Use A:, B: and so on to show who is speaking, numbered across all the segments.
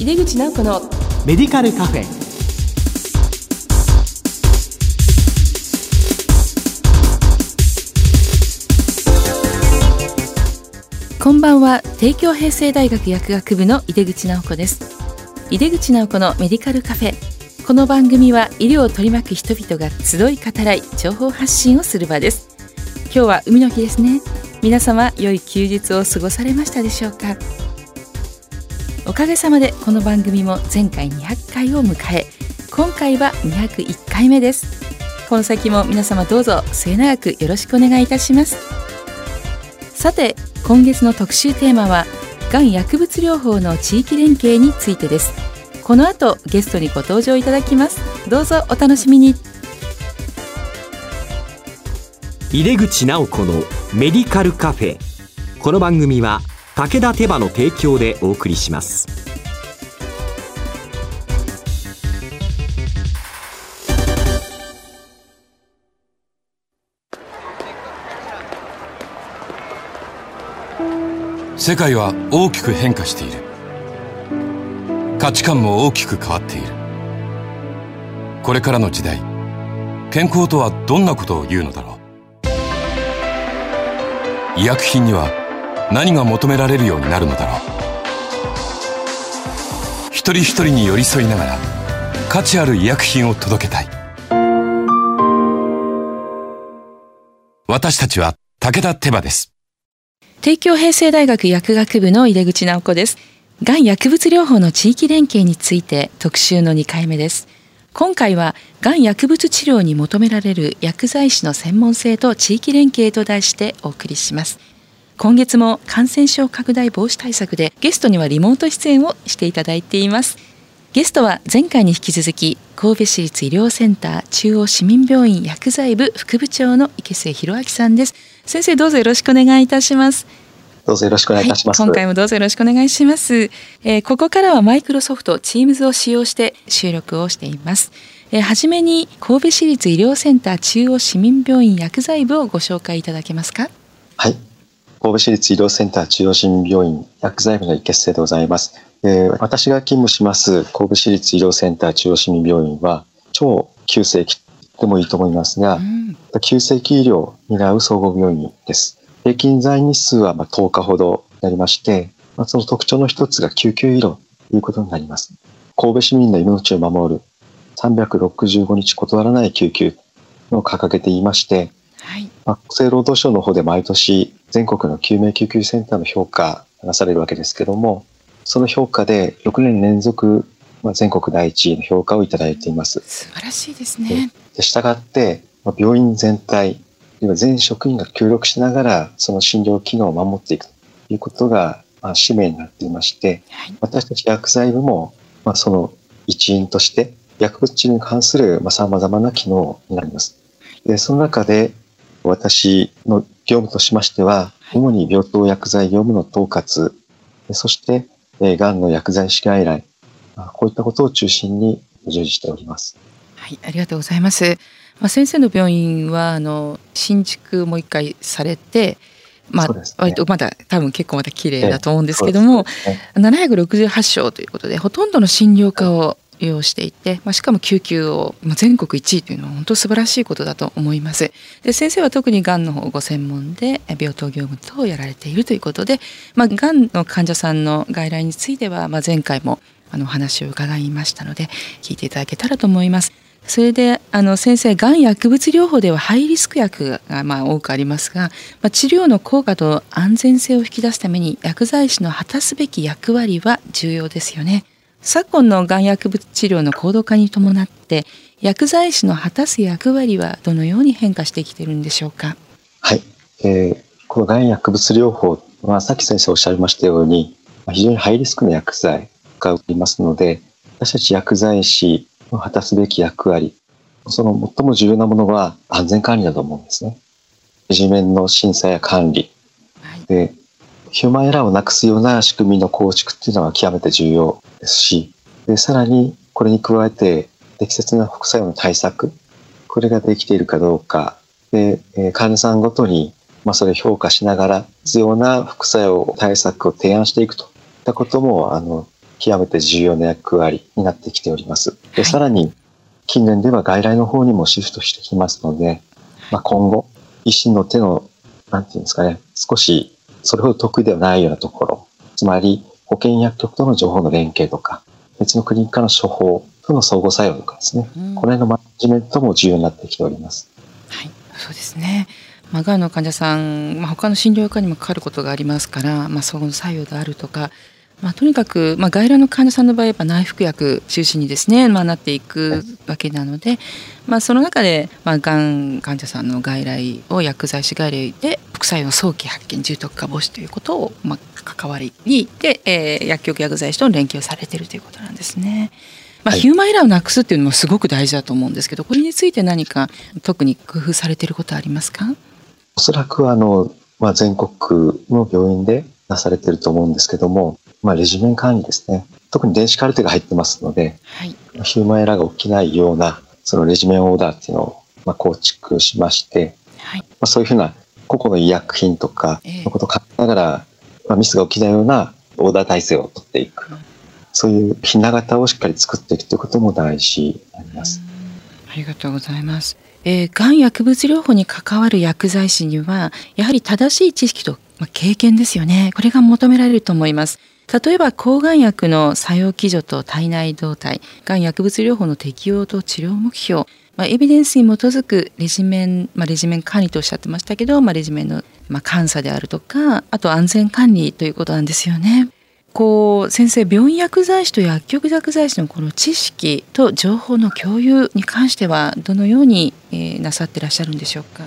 A: 井出口直子の
B: メディカルカフェ。
A: こんばんは。帝京平成大学薬学部の井出口直子です。井出口直子のメディカルカフェ。この番組は医療を取り巻く人々が集い語らい情報発信をする場です。今日は海の日ですね。皆様良い休日を過ごされましたでしょうか？おかげさまでこの番組も前回200回を迎え今回は201回目です。この先も皆様どうぞ末永くよろしくお願いいたします。さて今月の特集テーマはがん薬物療法の地域連携についてです。この後ゲストにご登場いただきます。どうぞお楽しみに。
B: 入口直子のメディカルカフェ。この番組は武田手羽の提供でお送りします。
C: 世界は大きく変化している。価値観も大きく変わっている。これからの時代健康とはどんなことを言うのだろう。医薬品には何が求められるようになるのだろう。一人一人に寄り添いながら価値ある医薬品を届けたい。私たちは武田手羽です。
A: 帝京平成大学薬学部の井出口直子です。がん薬物療法の地域連携について特集の2回目です。今回はがん薬物治療に求められる薬剤師の専門性と地域連携と題してお送りします。今月も感染症拡大防止対策でゲストにはリモート出演をしていただいています。ゲストは前回に引き続き神戸市立医療センター中央市民病院薬剤部副部長の池末博明さんです。先生どうぞよろしくお願いいたします。
D: どうぞよろしくお願いいたします、
A: はい、今回もどうぞよろしくお願いします、えー、ここからはマイクロソフト Teams を使用して収録をしています。えー、はじめに神戸市立医療センター中央市民病院薬剤部をご紹介いただけますか。
D: はい神戸市立医療センター中央市民病院薬剤部の池瀬でございます、えー、私が勤務します神戸市立医療センター中央市民病院は超急性期でもいいと思いますが、うん、急性期医療を担う総合病院です。平均在日数はまあ10日ほどになりまして、まあ、その特徴の一つが救急医療ということになります。神戸市民の命を守る365日断らない救急を掲げていまして、はい、まあ、厚生労働省の方で毎年全国の救命救急センターの評価がなされるわけですけども、その評価で6年連続、まあ、全国第一位の評価をいただいています。
A: 素晴らしいですね。
D: でしたがって、まあ、病院全体、今全職員が協力しながらその診療機能を守っていくということが、まあ、使命になっていまして、はい、私たち薬剤部も、まあ、その一員として薬物治療に関するさまざ、まな機能になります。でその中で私の業務としましては、主に病棟薬剤業務の統括、そして、えー、がんの薬剤師外来、こういったことを中心に従事しております。
A: はい、ありがとうございます。まあ、先生の病院はあの新築もう一回されて、まあ、ね、割とまだ多分結構まだ綺麗だと思うんですけども、ね、768床ということでほとんどの診療科を用していて、まあ、しかも救急を、ま、全国1位というのは本当素晴らしいことだと思います。で先生は特にがんの方ご専門で病棟業務等をやられているということで、まあ、がんの患者さんの外来については、まあ、前回もあのお話を伺いましたので聞いていただけたらと思います。それであの先生がん薬物療法ではハイリスク薬がまあ多くありますが、まあ、治療の効果と安全性を引き出すために薬剤師の果たすべき役割は重要ですよね。昨今のがん薬物治療の高度化に伴って薬剤師の果たす役割はどのように変化してきているんでしょうか？
D: はい、えー、このがん薬物療法はさっき先生おっしゃいましたように非常にハイリスクの薬剤がいますので私たち薬剤師の果たすべき役割その最も重要なものは安全管理だと思うんですね。地面の審査や管理、はい、でヒューマンエラーをなくすような仕組みの構築っていうのは極めて重要ですし、でさらにこれに加えて適切な副作用の対策、これができているかどうか、で、え患者さんごとに、まあ、それを評価しながら必要な副作用対策を提案していくと。いったことも、あの、極めて重要な役割になってきております。で、さらに、近年では外来の方にもシフトしてきますので、まあ、今後、医師の手の、なんていうんですかね、少しそれほど得意ではないようなところ、つまり保健薬局との情報の連携とか、別のクリニックの処方との相互作用とかですね、うん、この辺のマネジメントも重要になってきております。
A: はい、そうですね。まあ、がんの患者さん、まあ、他の診療科にもかかることがありますから、まあ、相互作用であるとか、まあ、とにかく、まあ、外来の患者さんの場合は内服薬中心にですね、まあ、なっていくわけなので、まあ、その中で、まあ、がん患者さんの外来を薬剤師外来で副作用の早期発見重篤化防止ということを、まあ、関わりにで、えー、薬局薬剤師と連携をされているということなんですね。まあ、ヒューマンエラーをなくすっていうのもすごく大事だと思うんですけどこれについて何か特に工夫されていることはありますか？
D: おそらくあの、まあ、全国の病院でなされていると思うんですけどもまあ、レジメン管理ですね。特に電子カルテが入ってますので、はい、ヒューマンエラーが起きないような、そのレジメンオーダーっていうのを、まあ、構築しまして、はい、まあ、そういうふうな個々の医薬品とかのことを考えながら、まあ、ミスが起きないようなオーダー体制を取っていく。そういうひな形をしっかり作っていくということも大事になります。
A: ありがとうございます。えー、がん薬物療法に関わる薬剤師には、やはり正しい知識と、まあ、経験ですよね。これが求められると思います。例えば抗がん薬の作用基準と体内動態がん薬物療法の適用と治療目標。まあ、エビデンスに基づくレジメン、まあ、レジメン管理とおっしゃってましたけど、まあ、レジメンの、まあ、監査であるとかあと安全管理ということなんですよね。こう先生病院薬剤師と薬局薬剤師のこの知識と情報の共有に関してはどのように、えー、なさってらっしゃるんでしょうか？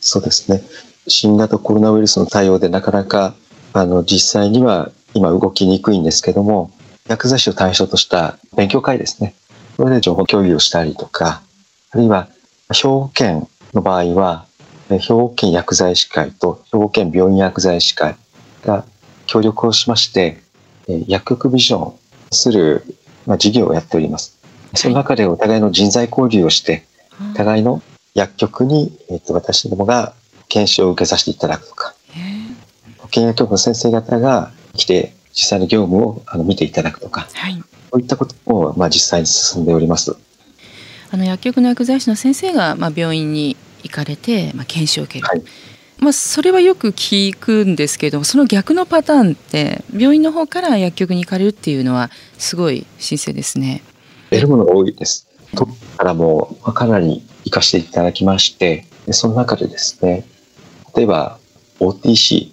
D: そうですね。新型コロナウイルスの対応でなかなかあの実際には今動きにくいんですけども、薬剤師を対象とした勉強会ですね。それで情報共有をしたりとか、あるいは兵庫県の場合は、兵庫県薬剤師会と兵庫県病院薬剤師会が協力をしまして、薬局ビジョンする、まあ、事業をやっております。その中でお互いの人材交流をして、互いの薬局に、えっと、私どもが研修を受けさせていただくとか、保健薬局の先生方が来て実際の業務をあの見ていただくとか、はい、そういったことも、まあ、実際に進んでおります。
A: あの薬局の薬剤師の先生が、まあ、病院に行かれて、まあ、研修を受ける、はい、まあ、それはよく聞くんですけどその逆のパターンって病院の方から薬局に行かれるっていうのはすごい新鮮ですね。
D: 得るものが多いです。とからもかなり活かしていただきましてでその中でですね例えば OTC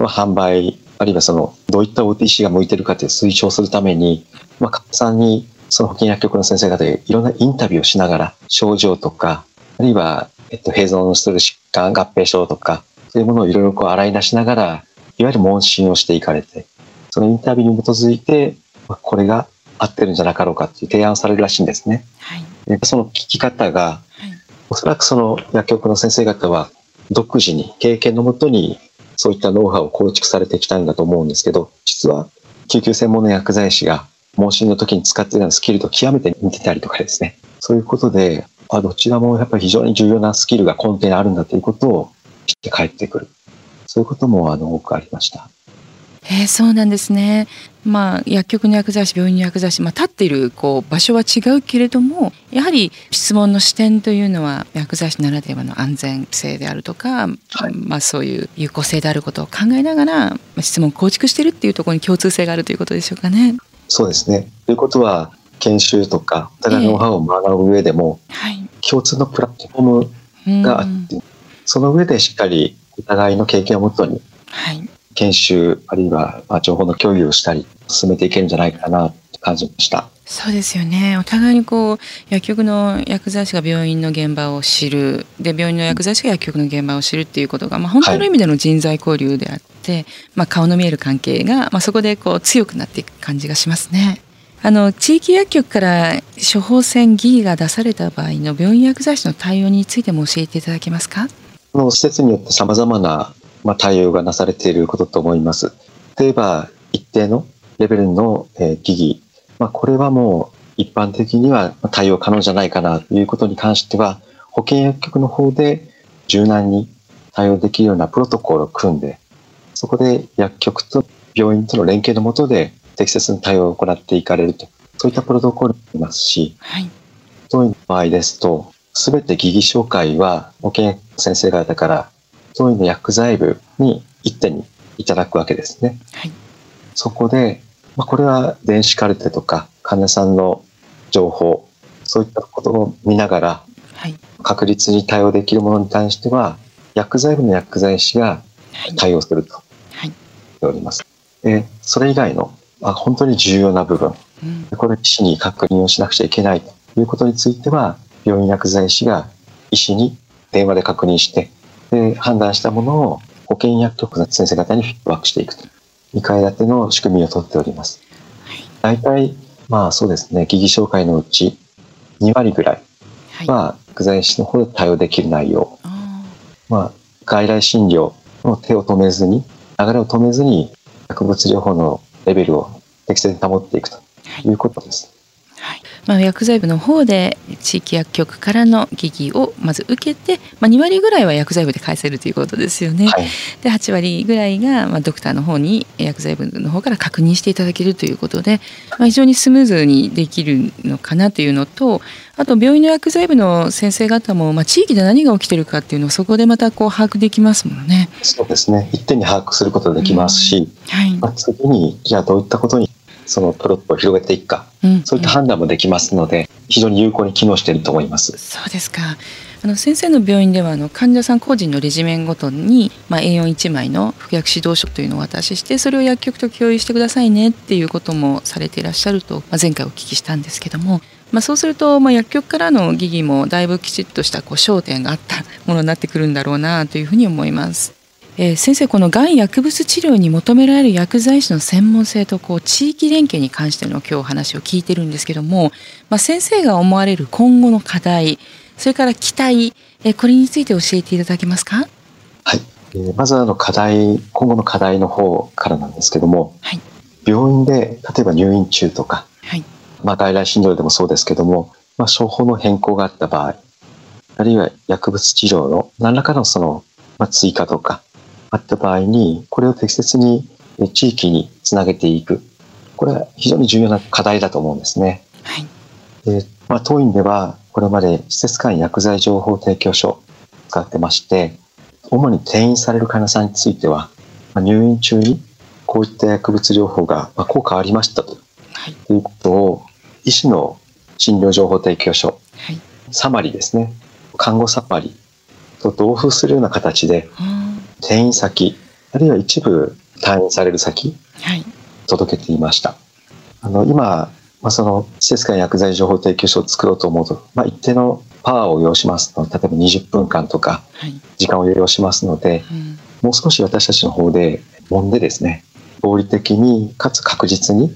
D: の販売あるいはそのどういった OTC が向いてるかって推奨するために、まあ、患者さんにその保健薬局の先生方でいろんなインタビューをしながら症状とかあるいは、えっと、併存する疾患合併症とかそういうものをいろいろこう洗い出しながらいわゆる問診をしていかれてそのインタビューに基づいて、まあ、これが合ってるんじゃなかろうかっていう提案をされるらしいんですね。はい、でその聞き方が、はい、おそらくその薬局の先生方は独自に経験のもとにそういったノウハウを構築されてきたんだと思うんですけど、実は救急専門の薬剤師が問診の時に使っていたようなスキルと極めて似てたりとかですね。そういうことで、あどちらもやっぱり非常に重要なスキルが根底にあるんだということを知って帰ってくる。そういうこともあの多くありました。
A: えー、そうなんですね。まあ、薬局の薬剤師病院の薬剤師、まあ、立っているこう場所は違うけれどもやはり質問の視点というのは薬剤師ならではの安全性であるとか、はい、まあ、そういう有効性であることを考えながら質問を構築しているっていうところに共通性があるということでしょうかね。
D: そうですね。ということは研修とかお互いのノウハウを学ぶ上でも、えーはい、共通のプラットフォームがあって、その上でしっかりお互いの経験をもとに、はい研修あるいはまあ情報の共有をしたり進めていけるんじゃないかなと感じました。
A: そうですよねお互いにこう薬局の薬剤師が病院の現場を知るで病院の薬剤師が薬局の現場を知るっていうことが、まあ、本当の意味での人材交流であって、はい、まあ、顔の見える関係が、まあ、そこでこう強くなっていく感じがしますね。あの地域薬局から処方箋疑義が出された場合の病院薬剤師の対応についても教えていただけますか？
D: の施設によってさまざまなまあ、対応がなされていることと思います。例えば、一定のレベルの、え疑義、まあ、これはもう一般的には対応可能じゃないかなということに関しては、保健薬局の方で柔軟に対応できるようなプロトコルを組んで、そこで薬局と病院との連携のもとで適切な対応を行っていかれると、そういったプロトコルもありますし、はい、当院の場合ですと、すべて疑義紹介は保健薬先生方から当院の薬剤部に一手にいただくわけですね。はい、そこで、まあ、これは電子カルテとか患者さんの情報、そういったことを見ながら、はい、確実に対応できるものに対しては、薬剤部の薬剤師が対応すると言っております。でそれ以外の、まあ、本当に重要な部分、うん、これ医師に確認をしなくちゃいけないということについては、病院薬剤師が医師に電話で確認して、で判断したものを保健薬局の先生方にフィットバックしていくと。2階建ての仕組みをとっております。大体、まあそうですね、疑義紹介のうち2割ぐらいは薬剤師の方で対応できる内容。まあ、外来診療の手を止めずに、流れを止めずに薬物療法のレベルを適切に保っていくということです。
A: まあ、薬剤部の方で地域薬局からの疑義をまず受けて、まあ、2割ぐらいは薬剤部で返せるということですよね。はい、で8割ぐらいが、まあ、ドクターの方に薬剤部の方から確認していただけるということで、まあ、非常にスムーズにできるのかなというのとあと病院の薬剤部の先生方も、まあ、地域で何が起きてるかっていうのをそこでまたこう把握できますもんね。
D: そうですね一点に把握することができますし、うんはいまあ、次にじゃあどういったことにそのプロットを広げていくか、うん、そういった判断もできますので非常に有効に機能していると思います。
A: そうですかあの先生の病院ではあの患者さん個人のレジメンごとに、まあ、A41 枚の服薬指導書というのをお渡ししてそれを薬局と共有してくださいねっていうこともされていらっしゃると、まあ、前回お聞きしたんですけども、まあ、そうすると、まあ、薬局からの疑義もだいぶきちっとしたこう焦点があったものになってくるんだろうなというふうに思います。えー、先生このがん薬物治療に求められる薬剤師の専門性とこう地域連携に関しての今日お話を聞いてるんですけども、まあ、先生が思われる今後の課題それから期待、えー、これについて教えていただけますか？
D: はい、えー、まずあの課題今後の課題の方からなんですけども、はい、病院で例えば入院中とか、はい。まあ、外来診療でもそうですけども、まあ、処方の変更があった場合あるいは薬物治療の何らかのその、まあ、追加とかあった場合に、これを適切に地域につなげていく。これは非常に重要な課題だと思うんですね。はい。で、まあ、当院では、これまで施設間薬剤情報提供書を使ってまして、主に転院される患者さんについては、まあ、入院中にこういった薬物療法が効果ありましたと、はい、いうことを、医師の診療情報提供書、はい、サマリですね、看護サマリと同封するような形で、転院先、あるいは一部退院される先、はい、届けていました。あの今、まあ、その施設間薬剤情報提供書を作ろうと思うと、まあ、一定のパワーを要しますので、例えば20分間とか時間を要しますので、はいうん、もう少し私たちの方で揉んでですね、合理的にかつ確実に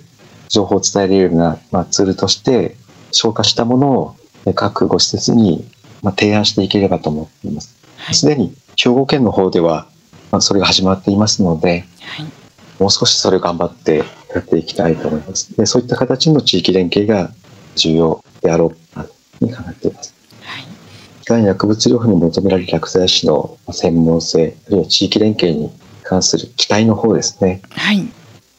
D: 情報を伝えられるような、まあ、ツールとして消化したものを各ご施設にまあ提案していければと思っています。す、で、に兵庫県の方ではまあ、それが始まっていますので、はい、もう少しそれを頑張ってやっていきたいと思います。でそういった形の地域連携が重要であろうに考えています。がん薬物療法に求められる薬剤師の専門性、あるいは地域連携に関する期待の方ですね。はい。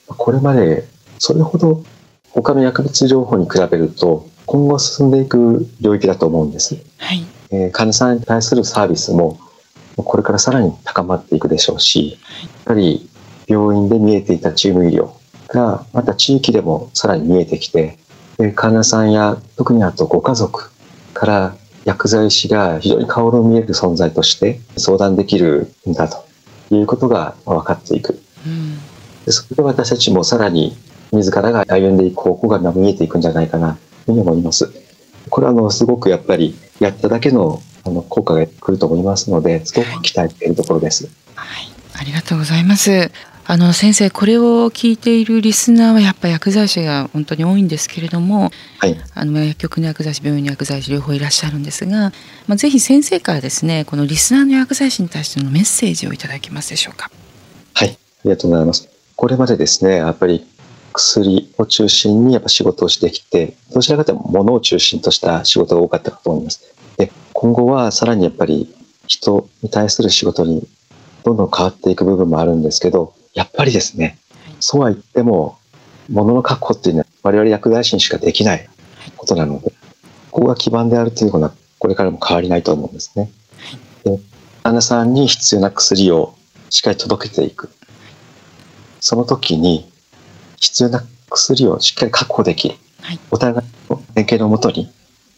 D: これまでそれほど他の薬物療法に比べると今後進んでいく領域だと思うんです。はい。えー、患者さんに対するサービスもこれからさらに高まっていくでしょうし、やっぱり病院で見えていたチーム医療がまた地域でもさらに見えてきて、患者さんや特にあとご家族から薬剤師が非常に顔の見える存在として相談できるんだということが分かっていく。でそこで私たちもさらに自らが歩んでいく方向が見えていくんじゃないかなというふうに思います。これはあのすごくやっぱりやっただけのあの効果が来ると思いますので、すごく期待しているところです。
A: はい、ありがとうございます。あの先生これを聞いているリスナーはやっぱ薬剤師が本当に多いんですけれども、はい、あの薬局の薬剤師病院の薬剤師両方いらっしゃるんですが、まあ、ぜひ先生からですねこのリスナーの薬剤師に対してのメッセージをいただけますでしょうか。
D: はいありがとうございます。これまでですねやっぱり薬を中心にやっぱ仕事をしてきてどちらかというと物を中心とした仕事が多かったかと思います。で今後はさらにやっぱり人に対する仕事にどんどん変わっていく部分もあるんですけど、やっぱりですね、そうは言っても物の確保っていうのは我々薬剤師にしかできないことなので、ここが基盤であるというのはこれからも変わりないと思うんですね。で患者さんに必要な薬をしっかり届けていく。その時に必要な薬をしっかり確保できる。はい、お互いの連携のもとに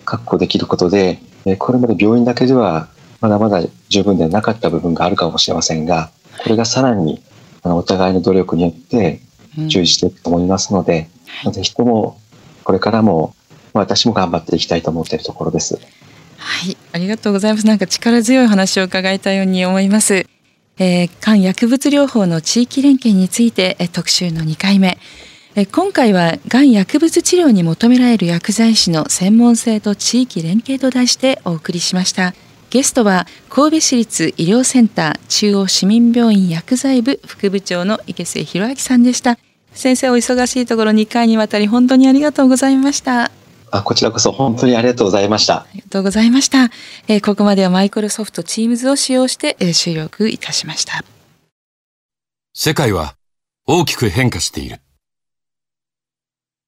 D: 確保できることで、これまで病院だけではまだまだ十分ではなかった部分があるかもしれませんが、これがさらにお互いの努力によって充実していくと思いますので、うん、ぜひともこれからも私も頑張っていきたいと思っているところです。
A: はい、ありがとうございます。なんか力強い話を伺いたように思います。えー、肝薬物療法の地域連携について、え特集の2回目。え今回はがん薬物治療に求められる薬剤師の専門性と地域連携と題してお送りしました。ゲストは神戸市立医療センター中央市民病院薬剤部副部長の池末博明さんでした。先生お忙しいところ2回にわたり本当にありがとうございました。
D: あこちらこそ本当にありがとうございました。
A: ありがとうございました、えー、ここまではマイクロソフトチームズを使用して、えー、収録いたしました。
C: 世界は大きく変化している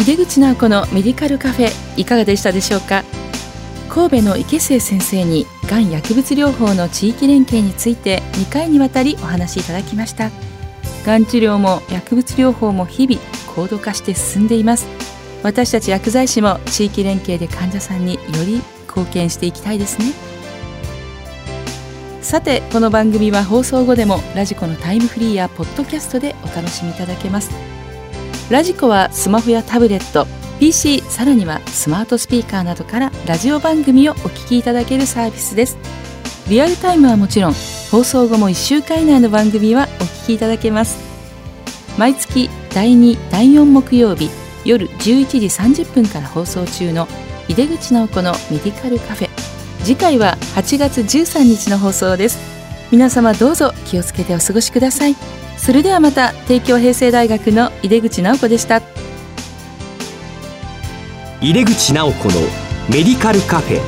A: 井出口直子のメディカルカフェいかがでしたでしょうか？神戸の池末先生にがん薬物療法の地域連携について2回にわたりお話しいただきました。がん治療も薬物療法も日々高度化して進んでいます。私たち薬剤師も地域連携で患者さんにより貢献していきたいですね。さてこの番組は放送後でもラジコのタイムフリーやポッドキャストでお楽しみいただけます。ラジコはスマホやタブレット PC さらにはスマートスピーカーなどからラジオ番組をお聞きいただけるサービスです。リアルタイムはもちろん放送後も1週間以内の番組はお聞きいただけます。毎月第2第4木曜日夜11時30分から放送中の井出口直子のメディカルカフェ。次回は8月13日の放送です。皆様どうぞ気をつけてお過ごしください。それではまた帝京平成大学の井出口直子でした
B: 井出口直子のメディカルカフェ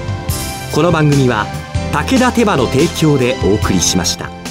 B: この番組は武田手羽の提供でお送りしました。